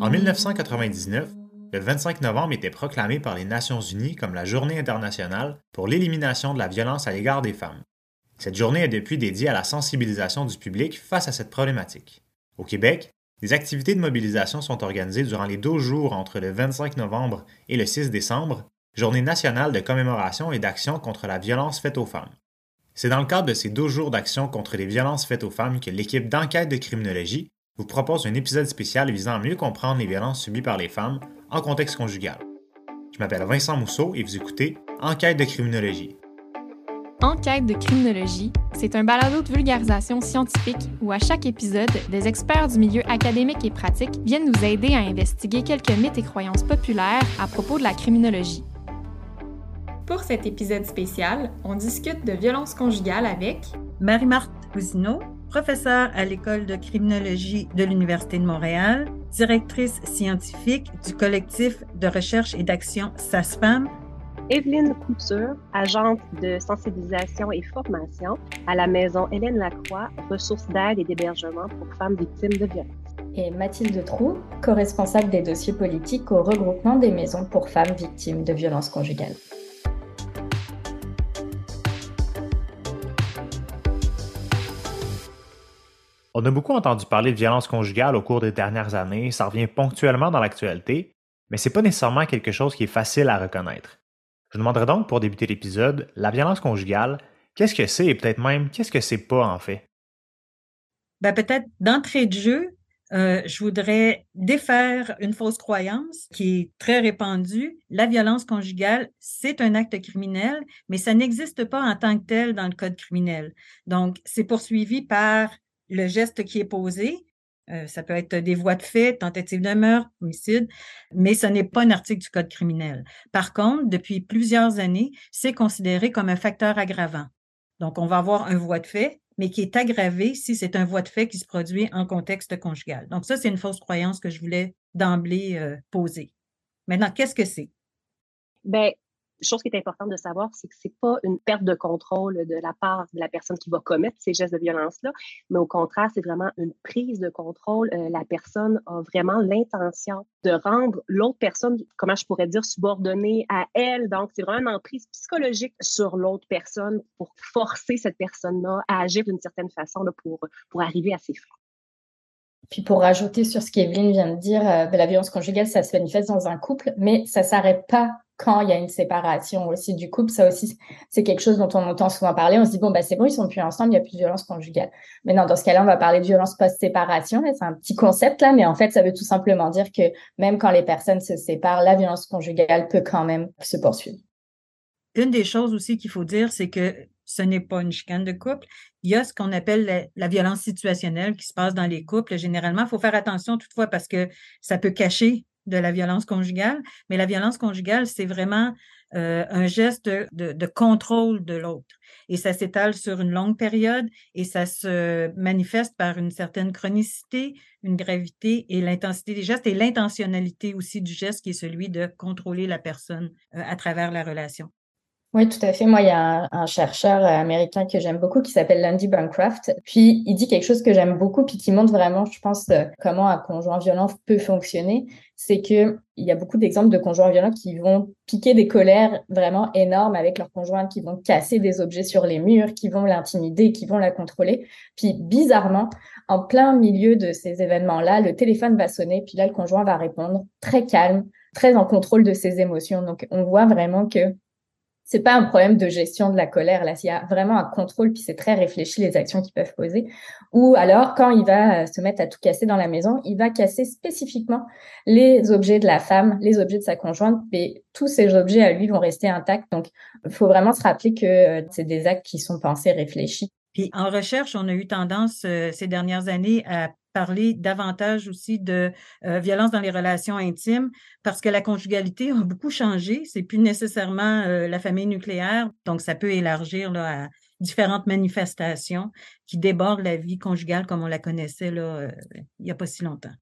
En 1999, le 25 novembre était proclamé par les Nations Unies comme la Journée internationale pour l'élimination de la violence à l'égard des femmes. Cette journée est depuis dédiée à la sensibilisation du public face à cette problématique. Au Québec, des activités de mobilisation sont organisées durant les 12 jours entre le 25 novembre et le 6 décembre, journée nationale de commémoration et d'action contre la violence faite aux femmes. C'est dans le cadre de ces 12 jours d'action contre les violences faites aux femmes que l'équipe d'enquête de criminologie vous propose un épisode spécial visant à mieux comprendre les violences subies par les femmes en contexte conjugal. Je m'appelle Vincent Mousseau et vous écoutez Enquête de criminologie. Enquête de criminologie, c'est un balado de vulgarisation scientifique où à chaque épisode, des experts du milieu académique et pratique viennent nous aider à investiguer quelques mythes et croyances populaires à propos de la criminologie. Pour cet épisode spécial, on discute de violences conjugales avec Marie-Marthe Cousineau, professeure à l'École de criminologie de l'Université de Montréal, directrice scientifique du collectif de recherche et d'action SASFAM. Evelyne Couture, agente de sensibilisation et formation à la maison Hélène Lacroix, ressources d'aide et d'hébergement pour femmes victimes de violences. Et Mathilde Trou, co-responsable des dossiers politiques au regroupement des maisons pour femmes victimes de violences conjugales. On a beaucoup entendu parler de violence conjugale au cours des dernières années, ça revient ponctuellement dans l'actualité, mais c'est pas nécessairement quelque chose qui est facile à reconnaître. Je demanderai donc pour débuter l'épisode, la violence conjugale, qu'est-ce que c'est et peut-être même qu'est-ce que c'est pas en fait? Ben, peut-être d'entrée de jeu, euh, je voudrais défaire une fausse croyance qui est très répandue. La violence conjugale, c'est un acte criminel, mais ça n'existe pas en tant que tel dans le code criminel. Donc, c'est poursuivi par le geste qui est posé. Euh, ça peut être des voies de fait, tentative de meurtre, homicide, mais ce n'est pas un article du Code criminel. Par contre, depuis plusieurs années, c'est considéré comme un facteur aggravant. Donc, on va avoir un voie de fait, mais qui est aggravé si c'est un voie de fait qui se produit en contexte conjugal. Donc, ça, c'est une fausse croyance que je voulais d'emblée euh, poser. Maintenant, qu'est-ce que c'est? Bien, chose qui est importante de savoir, c'est que c'est pas une perte de contrôle de la part de la personne qui va commettre ces gestes de violence-là, mais au contraire, c'est vraiment une prise de contrôle. Euh, la personne a vraiment l'intention de rendre l'autre personne, comment je pourrais dire, subordonnée à elle. Donc, c'est vraiment une emprise psychologique sur l'autre personne pour forcer cette personne-là à agir d'une certaine façon pour, pour arriver à ses fins. Puis pour rajouter sur ce qu'Evelyne vient de dire, euh, ben, la violence conjugale, ça se manifeste dans un couple, mais ça s'arrête pas quand il y a une séparation aussi du couple. Ça aussi, c'est quelque chose dont on entend souvent parler. On se dit, bon, bah, c'est bon, ils sont plus ensemble, il n'y a plus de violence conjugale. Mais non, dans ce cas-là, on va parler de violence post-séparation. C'est un petit concept là, mais en fait, ça veut tout simplement dire que même quand les personnes se séparent, la violence conjugale peut quand même se poursuivre. Une des choses aussi qu'il faut dire, c'est que ce n'est pas une chicane de couple. Il y a ce qu'on appelle la, violence situationnelle qui se passe dans les couples. Généralement, il faut faire attention toutefois parce que ça peut cacher de la violence conjugale, mais la violence conjugale, c'est vraiment euh, un geste de, contrôle de l'autre. Et ça s'étale sur une longue période et ça se manifeste par une certaine chronicité, une gravité et l'intensité des gestes et l'intentionnalité aussi du geste qui est celui de contrôler la personne euh, à travers la relation. Oui, tout à fait. Moi, il y a un, chercheur américain que j'aime beaucoup qui s'appelle Landy Bancroft. Puis, il dit quelque chose que j'aime beaucoup puis qui montre vraiment, je pense, euh, comment un conjoint violent peut fonctionner. C'est que il y a beaucoup d'exemples de conjoints violents qui vont piquer des colères vraiment énormes avec leur conjoint, qui vont casser des objets sur les murs, qui vont l'intimider, qui vont la contrôler. Puis, bizarrement, en plein milieu de ces événements-là, le téléphone va sonner, puis là, le conjoint va répondre très calme, très en contrôle de ses émotions. Donc, on voit vraiment que c'est pas un problème de gestion de la colère. Là, il y a vraiment un contrôle, puis c'est très réfléchi les actions qu'ils peuvent poser. Ou alors, quand il va euh, se mettre à tout casser dans la maison, il va casser spécifiquement les objets de la femme, les objets de sa conjointe, mais tous ces objets à lui vont rester intacts. Donc, il faut vraiment se rappeler que euh, c'est des actes qui sont pensés, réfléchis. Puis en recherche, on a eu tendance euh, ces dernières années à parler davantage aussi de euh, violence dans les relations intimes parce que la conjugalité a beaucoup changé. C'est plus nécessairement euh, la famille nucléaire, donc ça peut élargir là, à différentes manifestations qui débordent la vie conjugale comme on la connaissait là, euh, il n'y a pas si longtemps.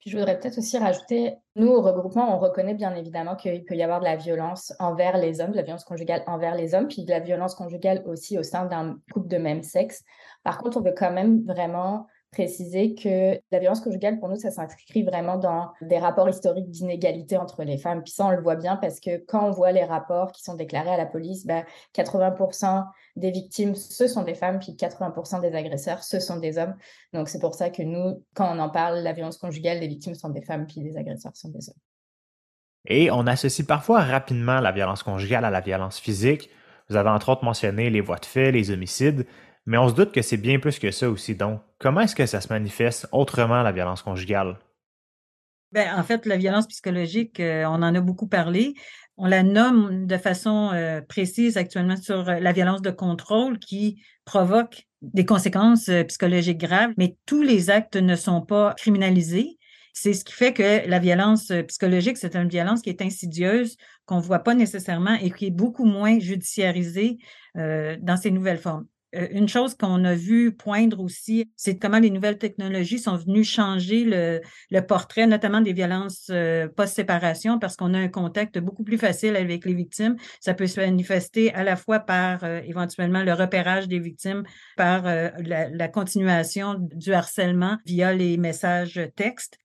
Puis je voudrais peut-être aussi rajouter, nous, au regroupement, on reconnaît bien évidemment qu'il peut y avoir de la violence envers les hommes, de la violence conjugale envers les hommes, puis de la violence conjugale aussi au sein d'un couple de même sexe. Par contre, on veut quand même vraiment préciser que la violence conjugale, pour nous, ça s'inscrit vraiment dans des rapports historiques d'inégalité entre les femmes. Puis ça, on le voit bien parce que quand on voit les rapports qui sont déclarés à la police, 80% ben, des victimes, ce sont des femmes, puis 80% des agresseurs, ce sont des hommes. Donc c'est pour ça que nous, quand on en parle, la violence conjugale, les victimes sont des femmes, puis les agresseurs sont des hommes. Et on associe parfois rapidement la violence conjugale à la violence physique. Vous avez entre autres mentionné les voies de fait, les homicides, mais on se doute que c'est bien plus que ça aussi. Donc, comment est-ce que ça se manifeste autrement, la violence conjugale? Bien, en fait, la violence psychologique, euh, on en a beaucoup parlé. On la nomme de façon euh, précise actuellement sur euh, la violence de contrôle qui provoque des conséquences psychologiques graves, mais tous les actes ne sont pas criminalisés. C'est ce qui fait que la violence psychologique, c'est une violence qui est insidieuse, qu'on ne voit pas nécessairement et qui est beaucoup moins judiciarisée dans ces nouvelles formes. Euh, une chose qu'on a vu poindre aussi, c'est comment les nouvelles technologies sont venues changer le, portrait, notamment des violences euh, post-séparation, parce qu'on a un contact beaucoup plus facile avec les victimes. Ça peut se manifester à la fois par euh, éventuellement le repérage des victimes, par la, la continuation du harcèlement via les messages textes.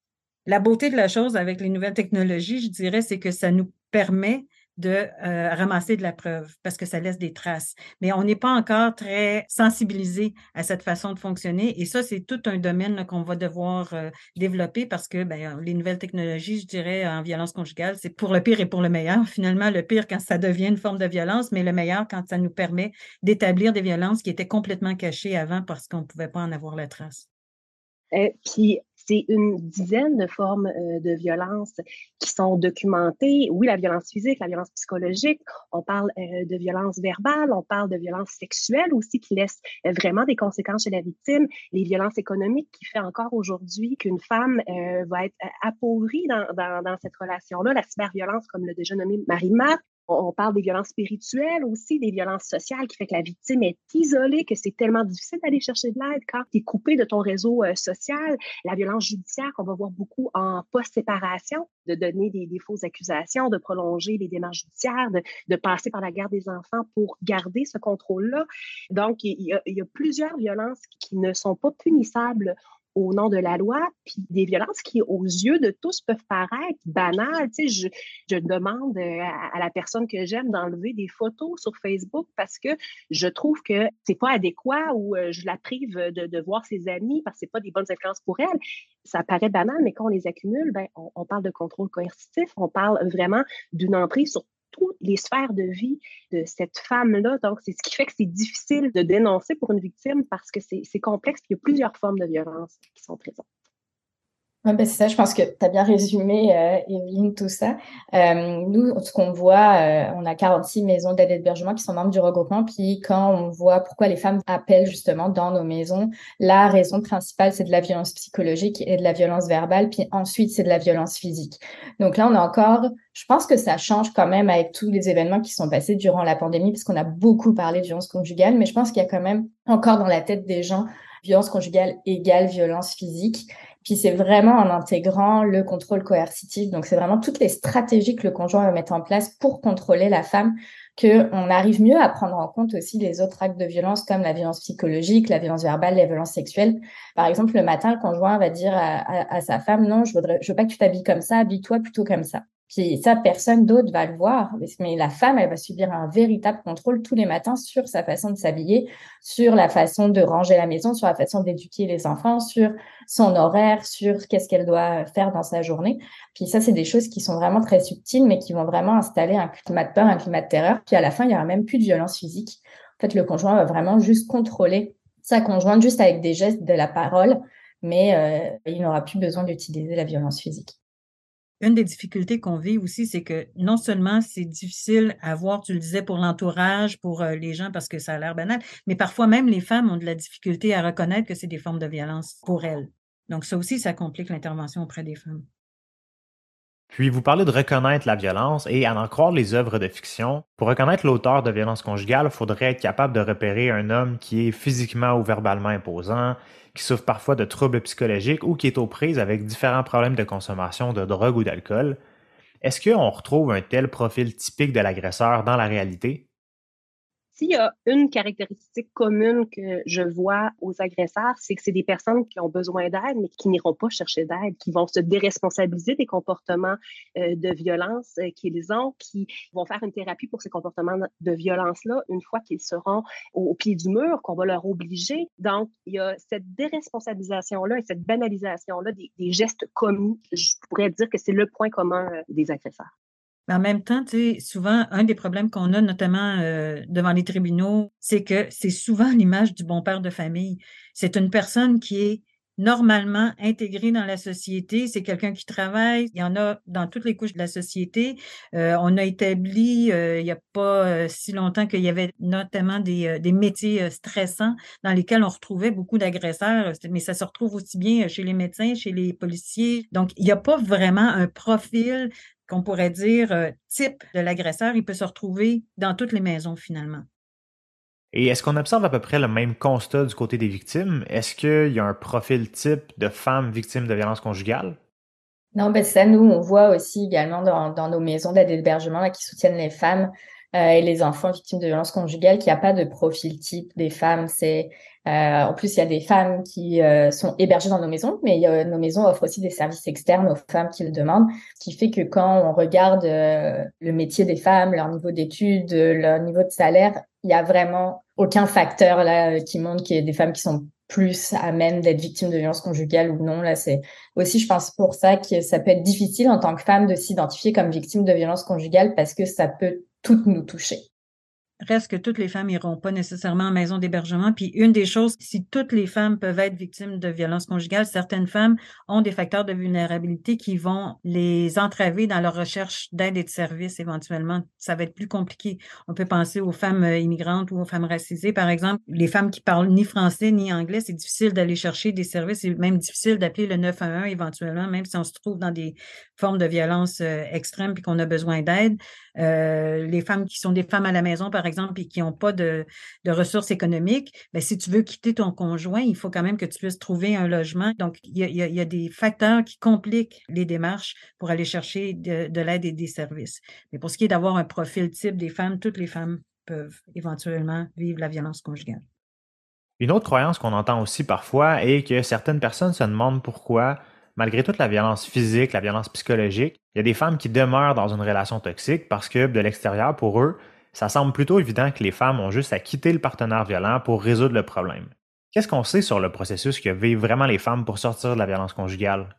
La beauté de la chose avec les nouvelles technologies, je dirais, c'est que ça nous permet de euh, ramasser de la preuve parce que ça laisse des traces. Mais on n'est pas encore très sensibilisé à cette façon de fonctionner. Et ça, c'est tout un domaine qu'on va devoir euh, développer parce que ben, les nouvelles technologies, je dirais, en violence conjugale, c'est pour le pire et pour le meilleur. Finalement, le pire quand ça devient une forme de violence, mais le meilleur quand ça nous permet d'établir des violences qui étaient complètement cachées avant parce qu'on ne pouvait pas en avoir la trace. Euh, puis, c'est une dizaine de formes euh, de violence qui sont documentées. Oui, la violence physique, la violence psychologique, on parle euh, de violence verbale, on parle de violence sexuelle aussi qui laisse euh, vraiment des conséquences chez la victime, les violences économiques qui fait encore aujourd'hui qu'une femme va être appauvrie dans, dans, dans cette relation-là, la cyberviolence, comme l'a déjà nommé Marie-Marc, on parle des violences spirituelles aussi, des violences sociales qui fait que la victime est isolée, que c'est tellement difficile d'aller chercher de l'aide quand tu es coupé de ton réseau euh, social. La violence judiciaire qu'on va voir beaucoup en post-séparation, de donner des, fausses accusations, de prolonger les démarches judiciaires, de, passer par la garde des enfants pour garder ce contrôle-là. Donc, il y, a, il y a plusieurs violences qui ne sont pas punissables au nom de la loi, puis des violences qui, aux yeux de tous, peuvent paraître banales. Je, demande euh, à, la personne que j'aime d'enlever des photos sur Facebook parce que je trouve que c'est pas adéquat ou euh, je la prive de, voir ses amis parce que c'est pas des bonnes influences pour elle. Ça paraît banal, mais quand on les accumule, ben, on, parle de contrôle coercitif, on parle vraiment d'une entrée sur toutes les sphères de vie de cette femme-là. Donc, c'est ce qui fait que c'est difficile de dénoncer pour une victime parce que c'est complexe. Il y a plusieurs formes de violence qui sont présentes. Ben c'est ça, je pense que tu as bien résumé, euh, Evelyne, tout ça. Euh, nous, ce qu'on voit, euh, on a 46 maisons d'aide et d'hébergement qui sont membres du regroupement. Puis quand on voit pourquoi les femmes appellent justement dans nos maisons, la raison principale, c'est de la violence psychologique et de la violence verbale. Puis ensuite, c'est de la violence physique. Donc là, on a encore, je pense que ça change quand même avec tous les événements qui sont passés durant la pandémie, parce qu'on a beaucoup parlé de violence conjugale, mais je pense qu'il y a quand même encore dans la tête des gens violence conjugale égale violence physique. Puis c'est vraiment en intégrant le contrôle coercitif. Donc c'est vraiment toutes les stratégies que le conjoint va mettre en place pour contrôler la femme que on arrive mieux à prendre en compte aussi les autres actes de violence comme la violence psychologique, la violence verbale, la violence sexuelle. Par exemple, le matin, le conjoint va dire à, à sa femme non, je voudrais, je veux pas que tu t'habilles comme ça, habille-toi plutôt comme ça. Puis ça, personne d'autre va le voir. Mais la femme, elle va subir un véritable contrôle tous les matins sur sa façon de s'habiller, sur la façon de ranger la maison, sur la façon d'éduquer les enfants, sur son horaire, sur qu'est-ce qu'elle doit faire dans sa journée. Puis ça, c'est des choses qui sont vraiment très subtiles, mais qui vont vraiment installer un climat de peur, un climat de terreur. Puis à la fin, il y aura même plus de violence physique. En fait, le conjoint va vraiment juste contrôler sa conjointe, juste avec des gestes, de la parole, mais euh, il n'aura plus besoin d'utiliser la violence physique. Une des difficultés qu'on vit aussi, c'est que non seulement c'est difficile à voir, tu le disais, pour l'entourage, pour euh, les gens, parce que ça a l'air banal, mais parfois même les femmes ont de la difficulté à reconnaître que c'est des formes de violence pour elles. Donc ça aussi, ça complique l'intervention auprès des femmes. Puis vous parlez de reconnaître la violence et à en croire les œuvres de fiction. Pour reconnaître l'auteur de violence conjugale, il faudrait être capable de repérer un homme qui est physiquement ou verbalement imposant, qui souffre parfois de troubles psychologiques ou qui est aux prises avec différents problèmes de consommation de drogue ou d'alcool. Est-ce qu'on retrouve un tel profil typique de l'agresseur dans la réalité? S'il y a une caractéristique commune que je vois aux agresseurs, c'est que c'est des personnes qui ont besoin d'aide, mais qui n'iront pas chercher d'aide, qui vont se déresponsabiliser des comportements euh, de violence euh, qu'ils ont, qui vont faire une thérapie pour ces comportements de violence-là une fois qu'ils seront au, pied du mur, qu'on va leur obliger. Donc, il y a cette déresponsabilisation-là et cette banalisation-là des, gestes commis. Je pourrais dire que c'est le point commun euh, des agresseurs. Mais en même temps, souvent, un des problèmes qu'on a, notamment euh, devant les tribunaux, c'est que c'est souvent l'image du bon père de famille. C'est une personne qui est normalement intégrée dans la société. C'est quelqu'un qui travaille. Il y en a dans toutes les couches de la société. Euh, on a établi, euh, il n'y a pas si longtemps qu'il y avait notamment des, des métiers stressants dans lesquels on retrouvait beaucoup d'agresseurs, mais ça se retrouve aussi bien chez les médecins, chez les policiers. Donc, il n'y a pas vraiment un profil qu'on pourrait dire euh, type de l'agresseur, il peut se retrouver dans toutes les maisons finalement. Et est-ce qu'on observe à peu près le même constat du côté des victimes? Est-ce qu'il y a un profil type de femmes victimes de violences conjugales? Non, ben ça, nous, on voit aussi également dans, nos maisons d'aide d'hébergement qui soutiennent les femmes euh, et les enfants victimes de violences conjugales qu'il n'y a pas de profil type des femmes. C'est euh, en plus, il y a des femmes qui euh, sont hébergées dans nos maisons, mais nos maisons offrent aussi des services externes aux femmes qui le demandent, ce qui fait que quand on regarde le métier des femmes, leur niveau d'études, leur niveau de salaire, il y a vraiment aucun facteur là qui montre qu'il y a des femmes qui sont plus amènes d'être victimes de violences conjugales ou non. Là, c'est aussi, je pense, pour ça que ça peut être difficile en tant que femme de s'identifier comme victime de violences conjugales parce que ça peut toutes nous toucher reste que toutes les femmes iront pas nécessairement en maison d'hébergement. Puis une des choses, si toutes les femmes peuvent être victimes de violences conjugales, certaines femmes ont des facteurs de vulnérabilité qui vont les entraver dans leur recherche d'aide et de services éventuellement. Ça va être plus compliqué. On peut penser aux femmes euh, immigrantes ou aux femmes racisées, par exemple. Les femmes qui parlent ni français ni anglais, c'est difficile d'aller chercher des services. C'est même difficile d'appeler le 911 éventuellement, même si on se trouve dans des formes de violence euh, extrêmes puis qu'on a besoin d'aide. Euh, les femmes qui sont des femmes à la maison, par exemple, et qui n'ont pas de, ressources économiques, ben, si tu veux quitter ton conjoint, il faut quand même que tu puisses trouver un logement. Donc, il y a, des facteurs qui compliquent les démarches pour aller chercher de, l'aide et des services. Mais pour ce qui est d'avoir un profil type des femmes, toutes les femmes peuvent éventuellement vivre la violence conjugale. Une autre croyance qu'on entend aussi parfois est que certaines personnes se demandent pourquoi malgré toute la violence physique, la violence psychologique, il y a des femmes qui demeurent dans une relation toxique parce que de l'extérieur, pour eux, ça semble plutôt évident que les femmes ont juste à quitter le partenaire violent pour résoudre le problème. Qu'est-ce qu'on sait sur le processus que vivent vraiment les femmes pour sortir de la violence conjugale?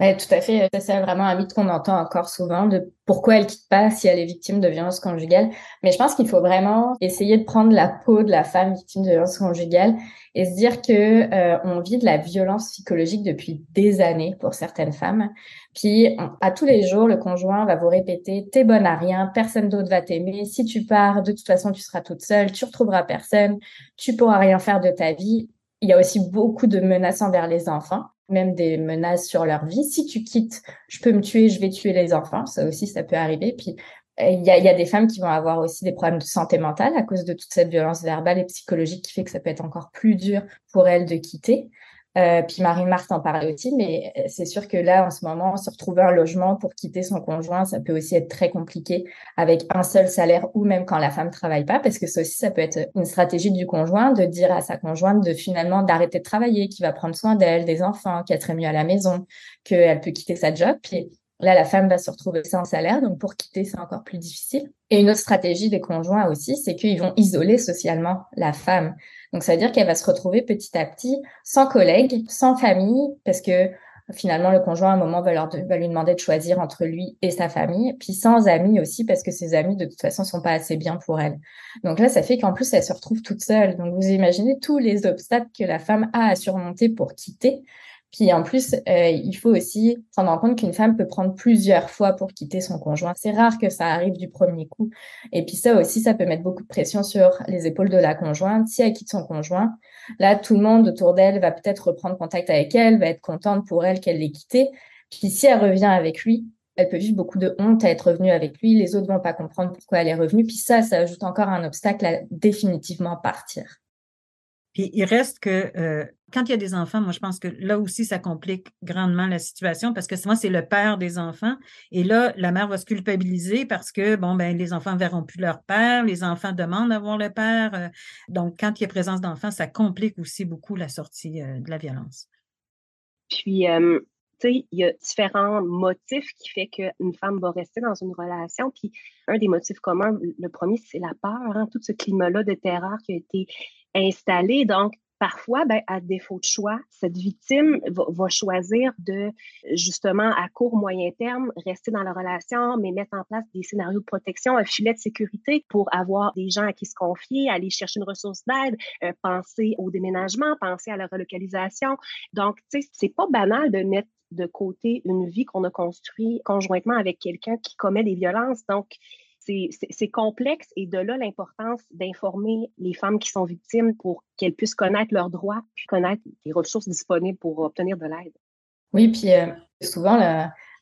Oui, tout à fait. C'est vraiment un mythe qu'on entend encore souvent de pourquoi elle quitte pas si elle est victime de violence conjugale. Mais je pense qu'il faut vraiment essayer de prendre la peau de la femme victime de violence conjugale et se dire que euh, on vit de la violence psychologique depuis des années pour certaines femmes. Puis à tous les jours, le conjoint va vous répéter "T'es bonne à rien, personne d'autre va t'aimer. Si tu pars, de toute façon, tu seras toute seule, tu retrouveras personne, tu pourras rien faire de ta vie." Il y a aussi beaucoup de menaces envers les enfants même des menaces sur leur vie. Si tu quittes, je peux me tuer, je vais tuer les enfants. Ça aussi, ça peut arriver. Puis, euh, il y a, y a, des femmes qui vont avoir aussi des problèmes de santé mentale à cause de toute cette violence verbale et psychologique qui fait que ça peut être encore plus dur pour elles de quitter. Euh, puis Marine-Marthe en parlait aussi, mais euh, c'est sûr que là, en ce moment, se retrouver un logement pour quitter son conjoint, ça peut aussi être très compliqué avec un seul salaire ou même quand la femme travaille pas, parce que ça aussi, ça peut être une stratégie du conjoint de dire à sa conjointe de finalement d'arrêter de travailler, qu'il va prendre soin d'elle, des enfants, qu'elle serait mieux à la maison, qu'elle peut quitter sa job. Puis Là, la femme va se retrouver sans salaire, donc pour quitter, c'est encore plus difficile. Et une autre stratégie des conjoints aussi, c'est qu'ils vont isoler socialement la femme. Donc, ça veut dire qu'elle va se retrouver petit à petit sans collègues, sans famille, parce que finalement, le conjoint, à un moment, va, va lui demander de choisir entre lui et sa famille, puis sans amis aussi, parce que ses amis, de toute façon, sont pas assez bien pour elle. Donc là, ça fait qu'en plus, elle se retrouve toute seule. Donc, vous imaginez tous les obstacles que la femme a à surmonter pour quitter. Puis en plus, euh, il faut aussi prendre en compte qu'une femme peut prendre plusieurs fois pour quitter son conjoint. C'est rare que ça arrive du premier coup. Et puis ça aussi, ça peut mettre beaucoup de pression sur les épaules de la conjointe. Si elle quitte son conjoint, là, tout le monde autour d'elle va peut-être reprendre contact avec elle, va être contente pour elle qu'elle l'ait quitté. Puis si elle revient avec lui, elle peut vivre beaucoup de honte à être revenue avec lui. Les autres vont pas comprendre pourquoi elle est revenue. Puis ça, ça ajoute encore un obstacle à définitivement partir. Il reste que euh, quand il y a des enfants, moi je pense que là aussi ça complique grandement la situation parce que souvent c'est le père des enfants et là la mère va se culpabiliser parce que bon ben les enfants verront plus leur père, les enfants demandent à voir le père. Euh, donc quand il y a présence d'enfants, ça complique aussi beaucoup la sortie euh, de la violence. Puis il y a différents motifs qui font qu'une femme va rester dans une relation. Puis un des motifs communs, le premier, c'est la peur, hein, tout ce climat-là de terreur qui a été installé. Donc, parfois, ben, à défaut de choix, cette victime va, choisir de, justement, à court, moyen terme, rester dans la relation, mais mettre en place des scénarios de protection, un filet de sécurité pour avoir des gens à qui se confier, aller chercher une ressource d'aide, euh, penser au déménagement, penser à la relocalisation. Donc, tu sais, c'est pas banal de mettre de côté une vie qu'on a construite conjointement avec quelqu'un qui commet des violences. Donc, c'est complexe et de là l'importance d'informer les femmes qui sont victimes pour qu'elles puissent connaître leurs droits, puis connaître les ressources disponibles pour obtenir de l'aide. Oui, puis euh, souvent,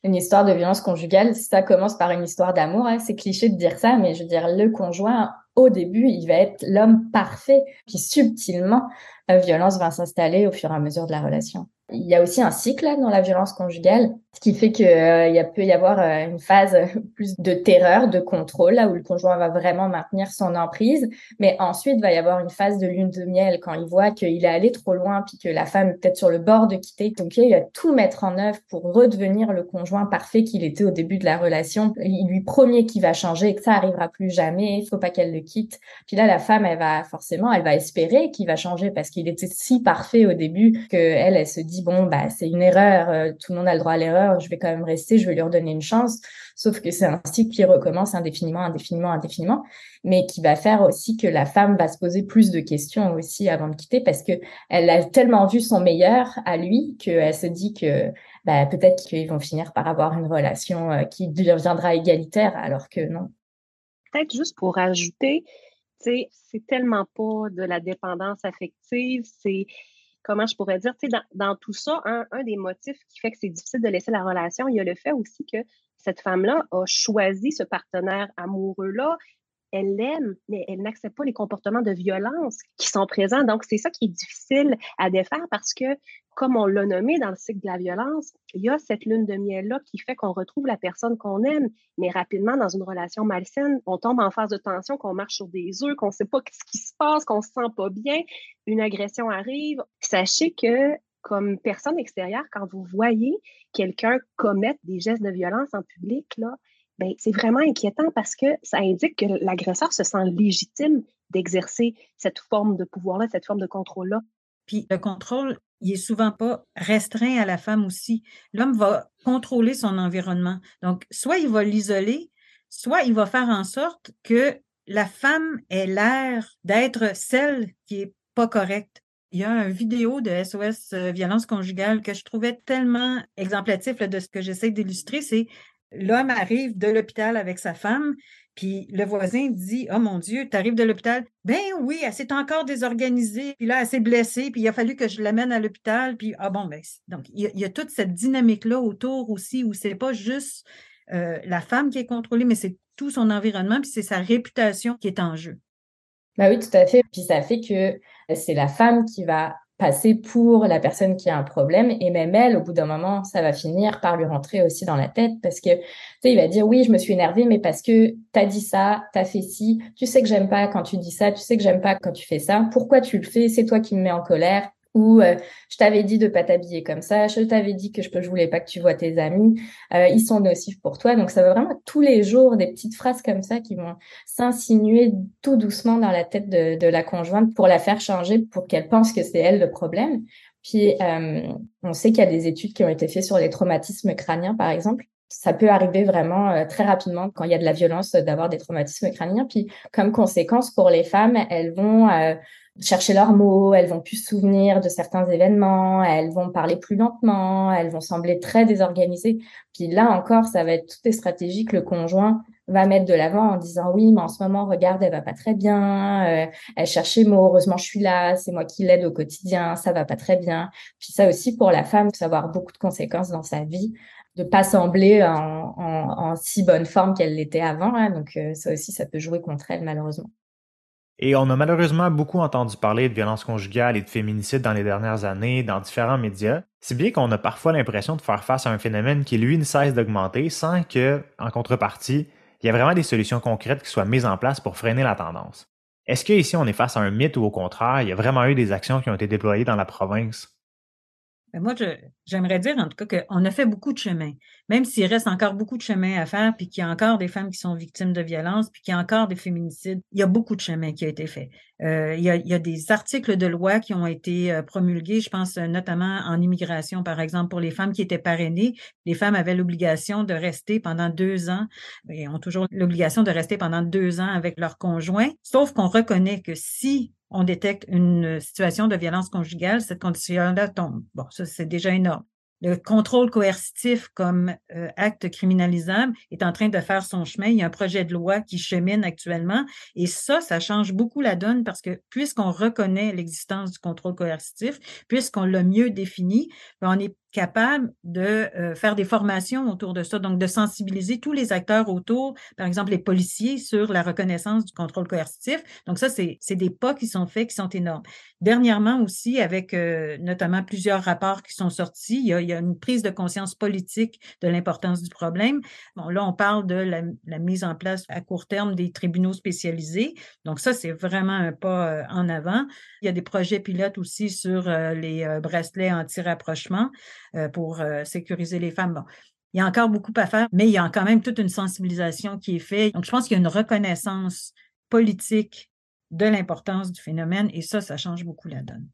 une histoire de violence conjugale, ça commence par une histoire d'amour. Hein, c'est cliché de dire ça, mais je veux dire, le conjoint, au début, il va être l'homme parfait, puis subtilement, la violence va s'installer au fur et à mesure de la relation. Il y a aussi un cycle dans la violence conjugale, ce qui fait qu'il euh, peut y avoir euh, une phase plus de terreur, de contrôle, là où le conjoint va vraiment maintenir son emprise. Mais ensuite, va y avoir une phase de lune de miel quand il voit qu'il est allé trop loin, puis que la femme est peut-être sur le bord de quitter. Donc, il va tout mettre en œuvre pour redevenir le conjoint parfait qu'il était au début de la relation. Il lui promet qu'il va changer que ça arrivera plus jamais. Il faut pas qu'elle le quitte. Puis là, la femme, elle va forcément, elle va espérer qu'il va changer parce qu'il était si parfait au début que elle, elle se dit bon, bah, c'est une erreur, euh, tout le monde a le droit à l'erreur, je vais quand même rester, je vais lui redonner une chance. Sauf que c'est un cycle qui recommence indéfiniment, indéfiniment, indéfiniment, mais qui va faire aussi que la femme va se poser plus de questions aussi avant de quitter parce que elle a tellement vu son meilleur à lui qu'elle se dit que bah, peut-être qu'ils vont finir par avoir une relation euh, qui deviendra égalitaire alors que non. Peut-être juste pour ajouter, c'est tellement pas de la dépendance affective, c'est comment je pourrais dire, dans, dans tout ça, un, des motifs qui fait que c'est difficile de laisser la relation, il y a le fait aussi que cette femme-là a choisi ce partenaire amoureux-là elle l'aime, mais elle n'accepte pas les comportements de violence qui sont présents. Donc, c'est ça qui est difficile à défaire parce que, comme on l'a nommé dans le cycle de la violence, il y a cette lune de miel-là qui fait qu'on retrouve la personne qu'on aime, mais rapidement, dans une relation malsaine, on tombe en phase de tension, qu'on marche sur des œufs, qu'on ne sait pas ce qui se passe, qu'on ne se sent pas bien, une agression arrive. Sachez que comme personne extérieure, quand vous voyez quelqu'un commettre des gestes de violence en public, là, ben, c'est vraiment inquiétant parce que ça indique que l'agresseur se sent légitime d'exercer cette forme de pouvoir-là, cette forme de contrôle-là. Puis le contrôle, il est souvent pas restreint à la femme aussi. L'homme va contrôler son environnement. Donc, soit il va l'isoler, soit il va faire en sorte que la femme ait l'air d'être celle qui est pas correcte. Il y a une vidéo de SOS euh, violence conjugale que je trouvais tellement exemplatif de ce que j'essaie d'illustrer. C'est L'homme arrive de l'hôpital avec sa femme, puis le voisin dit Oh mon Dieu, tu arrives de l'hôpital. Ben oui, elle s'est encore désorganisée, puis là, elle s'est blessée, puis il a fallu que je l'amène à l'hôpital. Puis, ah bon, ben, donc, il y, a, toute cette dynamique-là autour aussi, où c'est pas juste euh, la femme qui est contrôlée, mais c'est tout son environnement, puis c'est sa réputation qui est en jeu. Ben oui, tout à fait. Puis ça fait que c'est la femme qui va passer pour la personne qui a un problème et même elle au bout d'un moment ça va finir par lui rentrer aussi dans la tête parce que tu sais il va dire oui je me suis énervé mais parce que t'as dit ça t'as fait ci tu sais que j'aime pas quand tu dis ça tu sais que j'aime pas quand tu fais ça. Pourquoi tu le fais? C'est toi qui me mets en colère ou euh, je t'avais dit de pas t'habiller comme ça, je t'avais dit que je ne voulais pas que tu vois tes amis, euh, ils sont nocifs pour toi. Donc ça va vraiment tous les jours des petites phrases comme ça qui vont s'insinuer tout doucement dans la tête de, la conjointe pour la faire changer, pour qu'elle pense que c'est elle le problème. Puis euh, on sait qu'il y a des études qui ont été faites sur les traumatismes crâniens, par exemple. Ça peut arriver vraiment très rapidement quand il y a de la violence d'avoir des traumatismes crâniens. Puis comme conséquence pour les femmes, elles vont chercher leurs mots, elles vont plus se souvenir de certains événements, elles vont parler plus lentement, elles vont sembler très désorganisées. Puis là encore, ça va être toutes les stratégies que le conjoint va mettre de l'avant en disant oui, mais en ce moment, regarde, elle va pas très bien, euh, elle cherche ses mots, heureusement je suis là, c'est moi qui l'aide au quotidien, ça va pas très bien. Puis ça aussi pour la femme, ça va avoir beaucoup de conséquences dans sa vie de pas sembler en, en, si bonne forme qu'elle l'était avant. Hein. donc euh, ça aussi, ça peut jouer contre elle malheureusement. Et on a malheureusement beaucoup entendu parler de violences conjugales et de féminicide dans les dernières années dans différents médias, si bien qu'on a parfois l'impression de faire face à un phénomène qui, lui, ne cesse d'augmenter sans que, en contrepartie, il y ait vraiment des solutions concrètes qui soient mises en place pour freiner la tendance. Est-ce qu'ici on est face à un mythe ou au contraire, il y a vraiment eu des actions qui ont été déployées dans la province? Ben, moi, j'aimerais dire en tout cas qu'on a fait beaucoup de chemin, même s'il reste encore beaucoup de chemin à faire, puis qu'il y a encore des femmes qui sont victimes de violences, puis qu'il y a encore des féminicides. Il y a beaucoup de chemin qui a été fait. Euh, il, y a, des articles de loi qui ont été euh, promulgués, je pense euh, notamment en immigration, par exemple, pour les femmes qui étaient parrainées. Les femmes avaient l'obligation de rester pendant deux ans, et ont toujours l'obligation de rester pendant deux ans avec leur conjoint, sauf qu'on reconnaît que si on détecte une situation de violence conjugale, cette condition-là tombe. Bon, ça, c'est déjà énorme. Le contrôle coercitif comme euh, acte criminalisable est en train de faire son chemin. Il y a un projet de loi qui chemine actuellement et ça, ça change beaucoup la donne parce que puisqu'on reconnaît l'existence du contrôle coercitif, puisqu'on l'a mieux défini, ben, on est capable de euh, faire des formations autour de ça, donc de sensibiliser tous les acteurs autour, par exemple les policiers, sur la reconnaissance du contrôle coercitif. Donc ça, c'est des pas qui sont faits, qui sont énormes. Dernièrement aussi, avec euh, notamment plusieurs rapports qui sont sortis, il y, a, une prise de conscience politique de l'importance du problème. Bon, là, on parle de la, la, mise en place à court terme des tribunaux spécialisés. Donc ça, c'est vraiment un pas euh, en avant. Il y a des projets pilotes aussi sur les bracelets anti-rapprochement. Euh, pour euh, sécuriser les femmes. Bon, il y a encore beaucoup à faire, mais il y a quand même toute une sensibilisation qui est faite. Donc, je pense qu'il y a une reconnaissance politique de l'importance du phénomène et ça, ça change beaucoup la donne.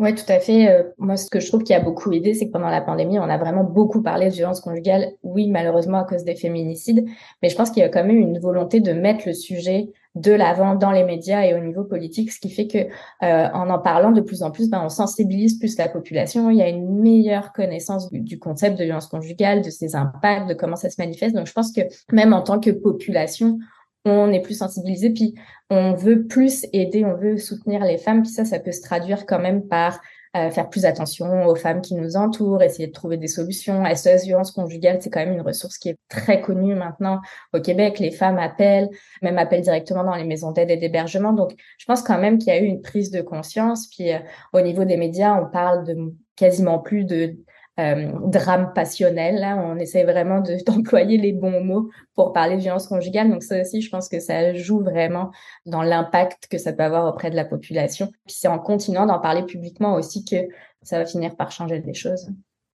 Oui, tout à fait. Euh, moi, ce que je trouve qui a beaucoup aidé, c'est que pendant la pandémie, on a vraiment beaucoup parlé de violence conjugale. Oui, malheureusement, à cause des féminicides, mais je pense qu'il y a quand même une volonté de mettre le sujet de l'avant dans les médias et au niveau politique, ce qui fait que euh, en en parlant de plus en plus, ben, on sensibilise plus la population. Il y a une meilleure connaissance du, concept de violence conjugale, de ses impacts, de comment ça se manifeste. Donc, je pense que même en tant que population, on est plus sensibilisé, puis on veut plus aider, on veut soutenir les femmes, puis ça, ça peut se traduire quand même par euh, faire plus attention aux femmes qui nous entourent, essayer de trouver des solutions. SOS violence conjugale, c'est quand même une ressource qui est très connue maintenant au Québec. Les femmes appellent, même appellent directement dans les maisons d'aide et d'hébergement. Donc, je pense quand même qu'il y a eu une prise de conscience. Puis, euh, au niveau des médias, on parle de quasiment plus de euh, drame passionnel. On essaie vraiment d'employer les bons mots pour parler de violence conjugale. Donc ça aussi, je pense que ça joue vraiment dans l'impact que ça peut avoir auprès de la population. Puis c'est en continuant d'en parler publiquement aussi que ça va finir par changer des choses.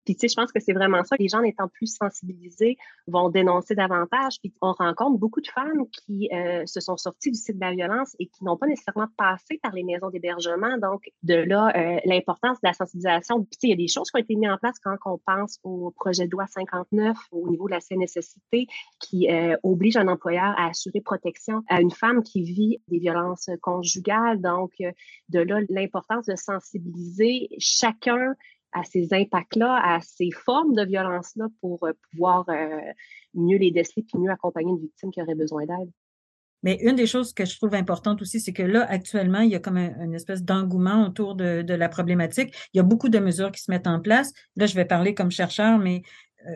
Puis, tu sais, je pense que c'est vraiment ça. Les gens étant plus sensibilisés vont dénoncer davantage. Puis, on rencontre beaucoup de femmes qui euh, se sont sorties du site de la violence et qui n'ont pas nécessairement passé par les maisons d'hébergement. Donc, de là, euh, l'importance de la sensibilisation. Puis, tu sais, il y a des choses qui ont été mises en place quand on pense au projet de loi 59 au niveau de la CNSST qui euh, oblige un employeur à assurer protection à une femme qui vit des violences conjugales. Donc, de là, l'importance de sensibiliser chacun à ces impacts-là, à ces formes de violence-là pour euh, pouvoir euh, mieux les déceler puis mieux accompagner une victime qui aurait besoin d'aide. Mais une des choses que je trouve importante aussi, c'est que là, actuellement, il y a comme une espèce d'engouement autour de, la problématique. Il y a beaucoup de mesures qui se mettent en place. Là, je vais parler comme chercheur, mais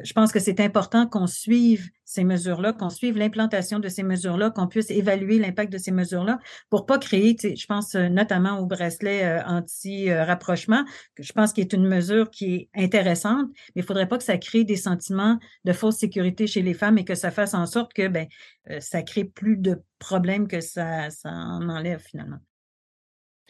je pense que c'est important qu'on suive ces mesures-là, qu'on suive l'implantation de ces mesures-là, qu'on puisse évaluer l'impact de ces mesures-là pour pas créer, je pense euh, notamment au bracelet euh, anti-rapprochement, que je pense qu'il est une mesure qui est intéressante, mais il faudrait pas que ça crée des sentiments de fausse sécurité chez les femmes et que ça fasse en sorte que ben, ça crée plus de problèmes que ça, ça en enlève finalement.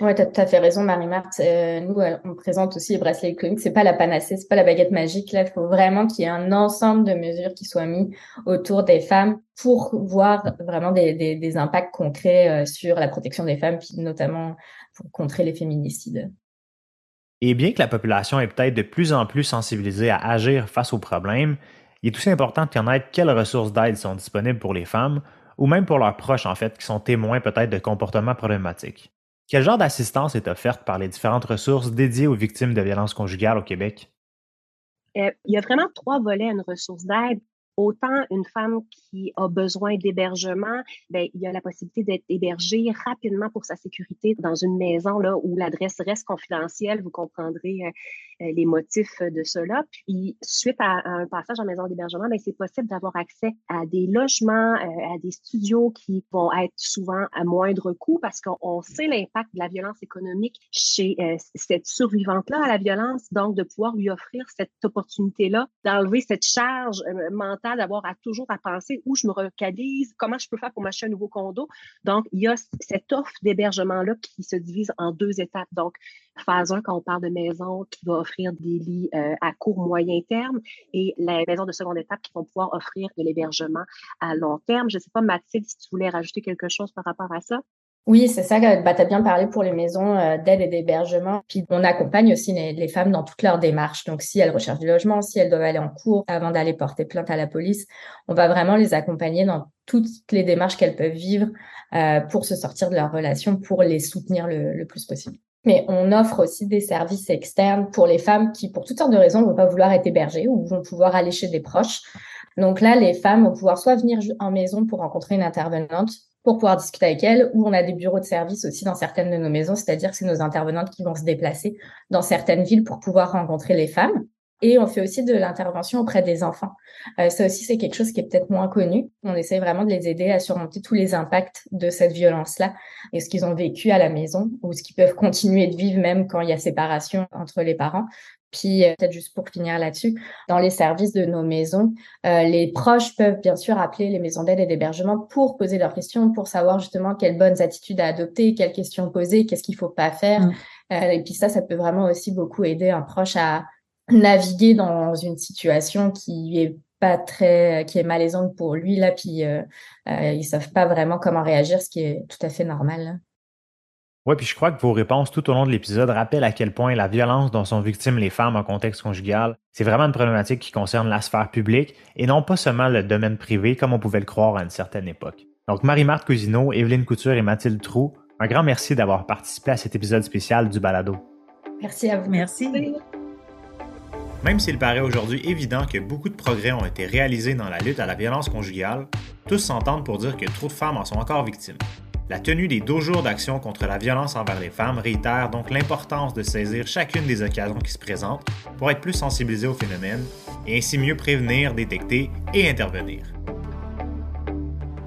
Oui, tu as tout à fait raison, Marie-Marthe. Euh, nous, euh, on présente aussi les bracelets électroniques. C'est pas la panacée, c'est pas la baguette magique. Là, il faut vraiment qu'il y ait un ensemble de mesures qui soient mis autour des femmes pour voir vraiment des impacts concrets euh, sur la protection des femmes, puis notamment pour contrer les féminicides. Et bien que la population est peut-être de plus en plus sensibilisée à agir face aux problèmes, il est aussi important de connaître quelles ressources d'aide sont disponibles pour les femmes, ou même pour leurs proches, en fait, qui sont témoins peut-être de comportements problématiques. Quel genre d'assistance est offerte par les différentes ressources dédiées aux victimes de violences conjugales au Québec? Euh, il y a vraiment trois volets à une ressource d'aide. Autant une femme qui a besoin d'hébergement, ben, il y a la possibilité d'être hébergée rapidement pour sa sécurité dans une maison là, où l'adresse reste confidentielle. Vous comprendrez euh, euh, les motifs de cela. Puis, suite à, un passage en maison d'hébergement, ben, c'est possible d'avoir accès à des logements, euh, à des studios qui vont être souvent à moindre coût parce qu'on sait l'impact de la violence économique chez cette survivante-là à la violence. Donc, de pouvoir lui offrir cette opportunité-là, d'enlever cette charge mentale d'avoir à toujours à penser où je me localise, comment je peux faire pour m'acheter un nouveau condo. Donc, il y a cette offre d'hébergement-là qui se divise en deux étapes. Donc, phase 1, quand on parle de maison qui va offrir des lits euh, à court, moyen terme, et la maison de seconde étape qui vont pouvoir offrir de l'hébergement à long terme. Je ne sais pas, Mathilde, si tu voulais rajouter quelque chose par rapport à ça. Oui, c'est ça. Bah, tu as bien parlé pour les maisons euh, d'aide et d'hébergement. Puis on accompagne aussi les, femmes dans toute leur démarche. Donc si elles recherchent du logement, si elles doivent aller en cours avant d'aller porter plainte à la police, on va vraiment les accompagner dans toutes les démarches qu'elles peuvent vivre euh, pour se sortir de leur relation, pour les soutenir le, le, plus possible. Mais on offre aussi des services externes pour les femmes qui, pour toutes sortes de raisons, vont pas vouloir être hébergées ou vont pouvoir aller chez des proches. Donc là, les femmes vont pouvoir soit venir en maison pour rencontrer une intervenante, pour pouvoir discuter avec elles, ou on a des bureaux de service aussi dans certaines de nos maisons, c'est-à-dire que c'est nos intervenantes qui vont se déplacer dans certaines villes pour pouvoir rencontrer les femmes. Et on fait aussi de l'intervention auprès des enfants. Euh, ça aussi, c'est quelque chose qui est peut-être moins connu. On essaie vraiment de les aider à surmonter tous les impacts de cette violence-là et ce qu'ils ont vécu à la maison ou ce qu'ils peuvent continuer de vivre même quand il y a séparation entre les parents. Puis euh, peut-être juste pour finir là-dessus, dans les services de nos maisons, euh, les proches peuvent bien sûr appeler les maisons d'aide et d'hébergement pour poser leurs questions, pour savoir justement quelles bonnes attitudes à adopter, quelles questions poser, qu'est-ce qu'il faut pas faire. Mmh. Euh, et puis ça, ça peut vraiment aussi beaucoup aider un proche à naviguer dans une situation qui est pas très, qui est malaisante pour lui là, puis euh, ils savent pas vraiment comment réagir, ce qui est tout à fait normal. Oui, puis je crois que vos réponses tout au long de l'épisode rappellent à quel point la violence dont sont victimes les femmes en contexte conjugal, c'est vraiment une problématique qui concerne la sphère publique et non pas seulement le domaine privé comme on pouvait le croire à une certaine époque. Donc Marie-Marthe Cousineau, Evelyne Couture et Mathilde Trou, un grand merci d'avoir participé à cet épisode spécial du Balado. Merci à vous. Merci. Même s'il paraît aujourd'hui évident que beaucoup de progrès ont été réalisés dans la lutte à la violence conjugale, tous s'entendent pour dire que trop de femmes en sont encore victimes. La tenue des 12 jours d'action contre la violence envers les femmes réitère donc l'importance de saisir chacune des occasions qui se présentent pour être plus sensibilisé au phénomène et ainsi mieux prévenir, détecter et intervenir.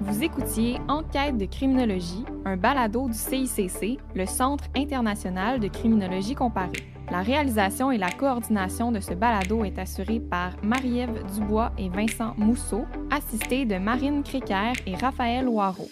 Vous écoutiez Enquête de criminologie, un balado du CICC, le Centre international de criminologie comparée. La réalisation et la coordination de ce balado est assurée par Marie-Ève Dubois et Vincent Mousseau, assistés de Marine Créquer et Raphaël Loireau.